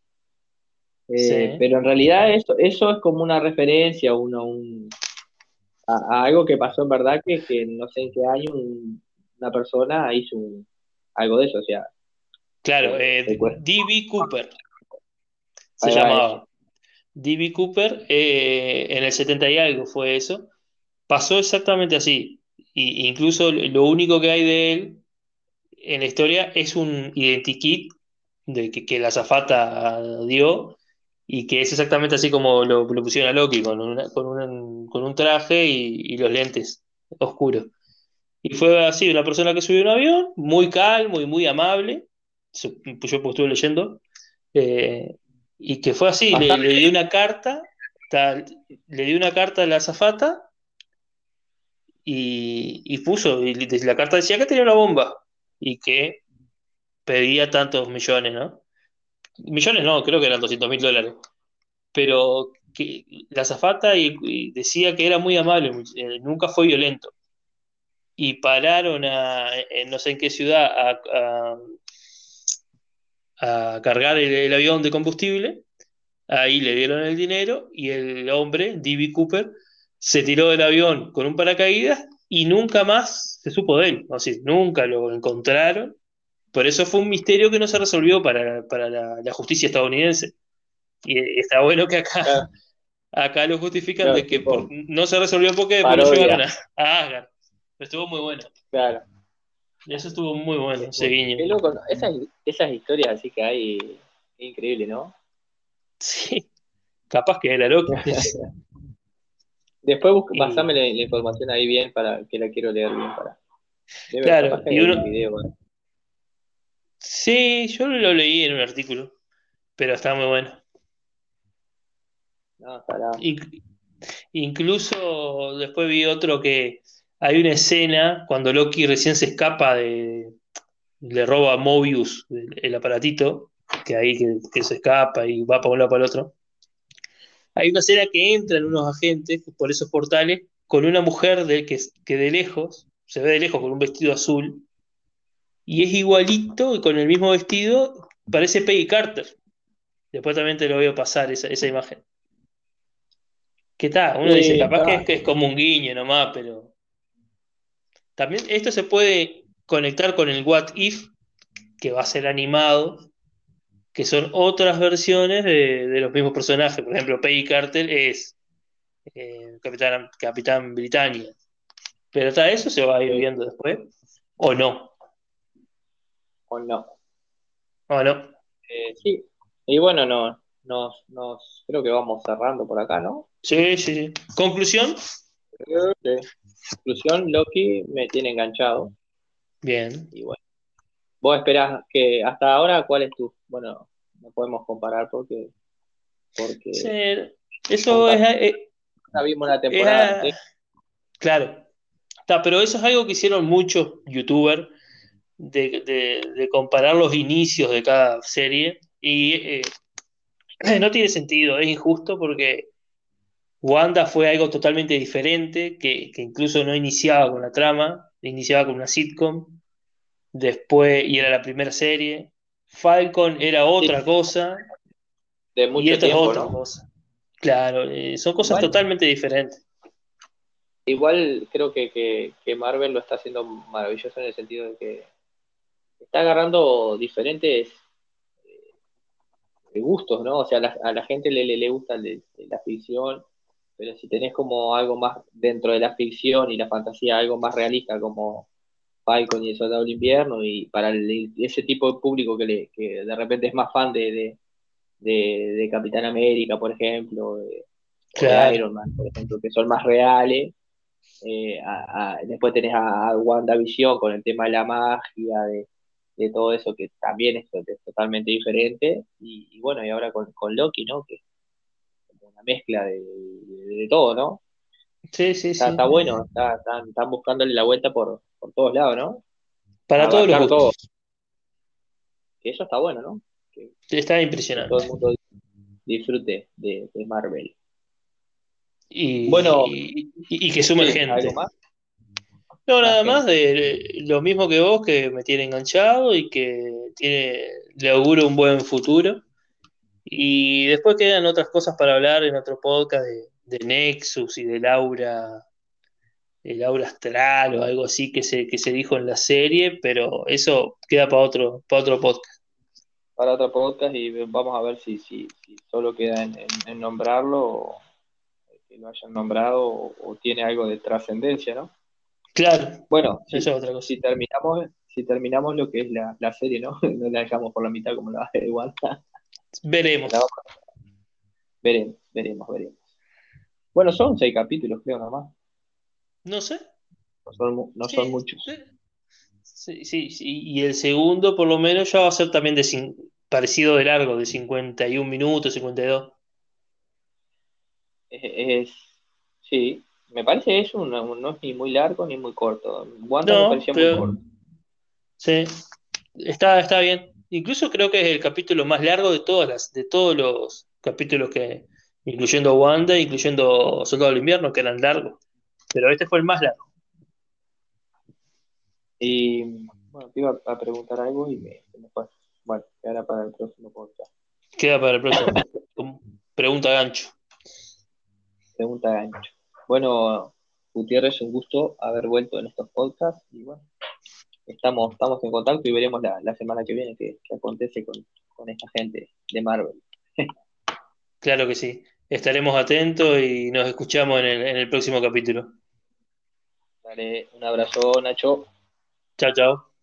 Eh, pero en realidad eso, eso es como una referencia uno, un, a, algo que pasó en verdad, que, que no sé en qué año una persona hizo algo de eso, o sea. claro, eh, D.B. Cooper se llamaba. D.B. Cooper, eh, en el 70 y algo fue eso. Pasó exactamente así. Y, incluso lo único que hay de él en la historia es un identikit de que, la azafata dio y que es exactamente así como lo, pusieron a Loki, con, con, un traje y, los lentes oscuros. Y fue así, una persona que subió un avión, muy calmo y muy amable, yo estuve leyendo, eh, y que fue así, le, le dio una carta, le dio una carta a la azafata y, puso, y la carta decía que tenía una bomba y que pedía tantos millones, ¿no? Millones no, creo que eran 200 mil dólares. Pero que la azafata y, decía que era muy amable, eh, nunca fue violento. Y pararon a, no sé en qué ciudad a, a, cargar el, avión de combustible. Ahí le dieron el dinero y el hombre, D.B. Cooper, se tiró del avión con un paracaídas y nunca más se supo de él. O sea, nunca lo encontraron. Por eso fue un misterio que no se resolvió para, la, justicia estadounidense. Y está bueno que acá, acá lo justifican de que no se resolvió porque lo llevaron a, a Estuvo muy bueno. Claro. Eso estuvo muy bueno, ese guiño. Esas, esas historias así que hay, increíble, ¿no? Sí, capaz que era loco. Después pasame la, información ahí bien para que la quiero leer bien para. claro, y uno... Sí, yo lo leí en un artículo, pero está muy bueno. No, estará. incluso después vi otro que hay una escena cuando Loki recién se escapa de. le roba a Mobius el, aparatito, que ahí que, se escapa y va para un lado para el otro. Hay una escena que entran unos agentes por esos portales con una mujer de, que, que de lejos, se ve de lejos con un vestido azul, y es igualito y con el mismo vestido, parece Peggy Carter. Después también te lo voy a pasar esa, imagen. ¿Qué tal? Uno dice, capaz que es, que es como un guiño nomás, pero. También esto se puede conectar con el What If, que va a ser animado, que son otras versiones de, los mismos personajes. Por ejemplo, Peggy Carter es eh, Capitán, Capitán Britannia. Pero hasta eso se va a ir viendo después. ¿O no? ¿O no? ¿O no? Eh, sí. Y bueno, no, nos, nos, creo que vamos cerrando por acá, ¿no? Sí, sí, sí. ¿Conclusión? Conclusión, Loki me tiene enganchado. Bien. Y bueno. Vos esperás que hasta ahora, ¿cuál es tu? Bueno, no podemos comparar porque. porque sí, eso es. Eh, vimos la temporada. claro. Está, pero eso es algo que hicieron muchos youtubers de, comparar los inicios de cada serie y eh, no tiene sentido, es injusto porque Wanda fue algo totalmente diferente, que, que incluso no iniciaba con la trama, iniciaba con una sitcom después, y era la primera serie. Falcon era otra cosa. De mucho y esto es otra cosa. Claro, eh, son cosas totalmente diferentes. Igual creo que, Marvel lo está haciendo maravilloso en el sentido de que está agarrando diferentes eh, gustos, ¿no? O sea, a la, gente le, le, gusta la ficción, pero si tenés como algo más dentro de la ficción y la fantasía, algo más realista como Falcon y el Soldado del Invierno y para ese tipo de público que, le, que de repente es más fan de, de, Capitán América, por ejemplo, de, Iron Man, por ejemplo, que son más reales. Eh, después tenés a, WandaVision con el tema de la magia, de, todo eso que también es, totalmente diferente. Y, bueno, y ahora con, Loki, ¿no? Que es una mezcla de, todo, ¿no? Sí, sí, está, sí. Está bueno, está, están buscándole la vuelta por, por todos lados, ¿no? Para todos los. Que eso está bueno, ¿no? está impresionante. todo el mundo disfrute de, Marvel. Y, Bueno, y, y que sume gente. ¿algo más? No, nada más de lo mismo que vos, que me tiene enganchado y que tiene, le auguro un buen futuro. Y después quedan otras cosas para hablar en otro podcast de, de Nexus y del aura, el aura astral o algo así que se, que se dijo en la serie, pero eso queda para otro, para otro podcast. Para otro podcast y vamos a ver si, si, si solo queda en, en- en nombrarlo o que lo hayan nombrado o, o tiene algo de trascendencia, ¿no? Claro, Bueno, si, eso es otra cosa. si terminamos, si terminamos lo que es la, la serie, ¿no? No la dejamos por la mitad como la de Wanda. Veremos. Veremos, veremos, veremos. Bueno, son seis capítulos, creo, nomás. No sé. No son, no Sí, son muchos. sí, sí, sí. Y el segundo, por lo menos, ya va a ser también de parecido de largo, de 51 minutos, 52. Es, es- sí, me parece que es un, un- no es ni muy largo ni muy corto. Wanda me No, parecía muy corto. sí, está, está bien. Incluso creo que es el capítulo más largo de todas las, de todos los capítulos que, incluyendo Wanda, incluyendo Soldado del Invierno, que eran largos. Pero este fue el más largo. Y bueno, te iba a preguntar algo y me, fue. Bueno, quedará para el próximo podcast. Queda para el próximo. Pregunta gancho. Pregunta gancho. Bueno, Gutiérrez, un gusto haber vuelto en estos podcasts y bueno, estamos, estamos en contacto y veremos la, la semana que viene qué, qué acontece con, con esta gente de Marvel. Claro que sí. Estaremos atentos y nos escuchamos en el, en el próximo capítulo. Dale, un abrazo, Nacho. Chao, chao.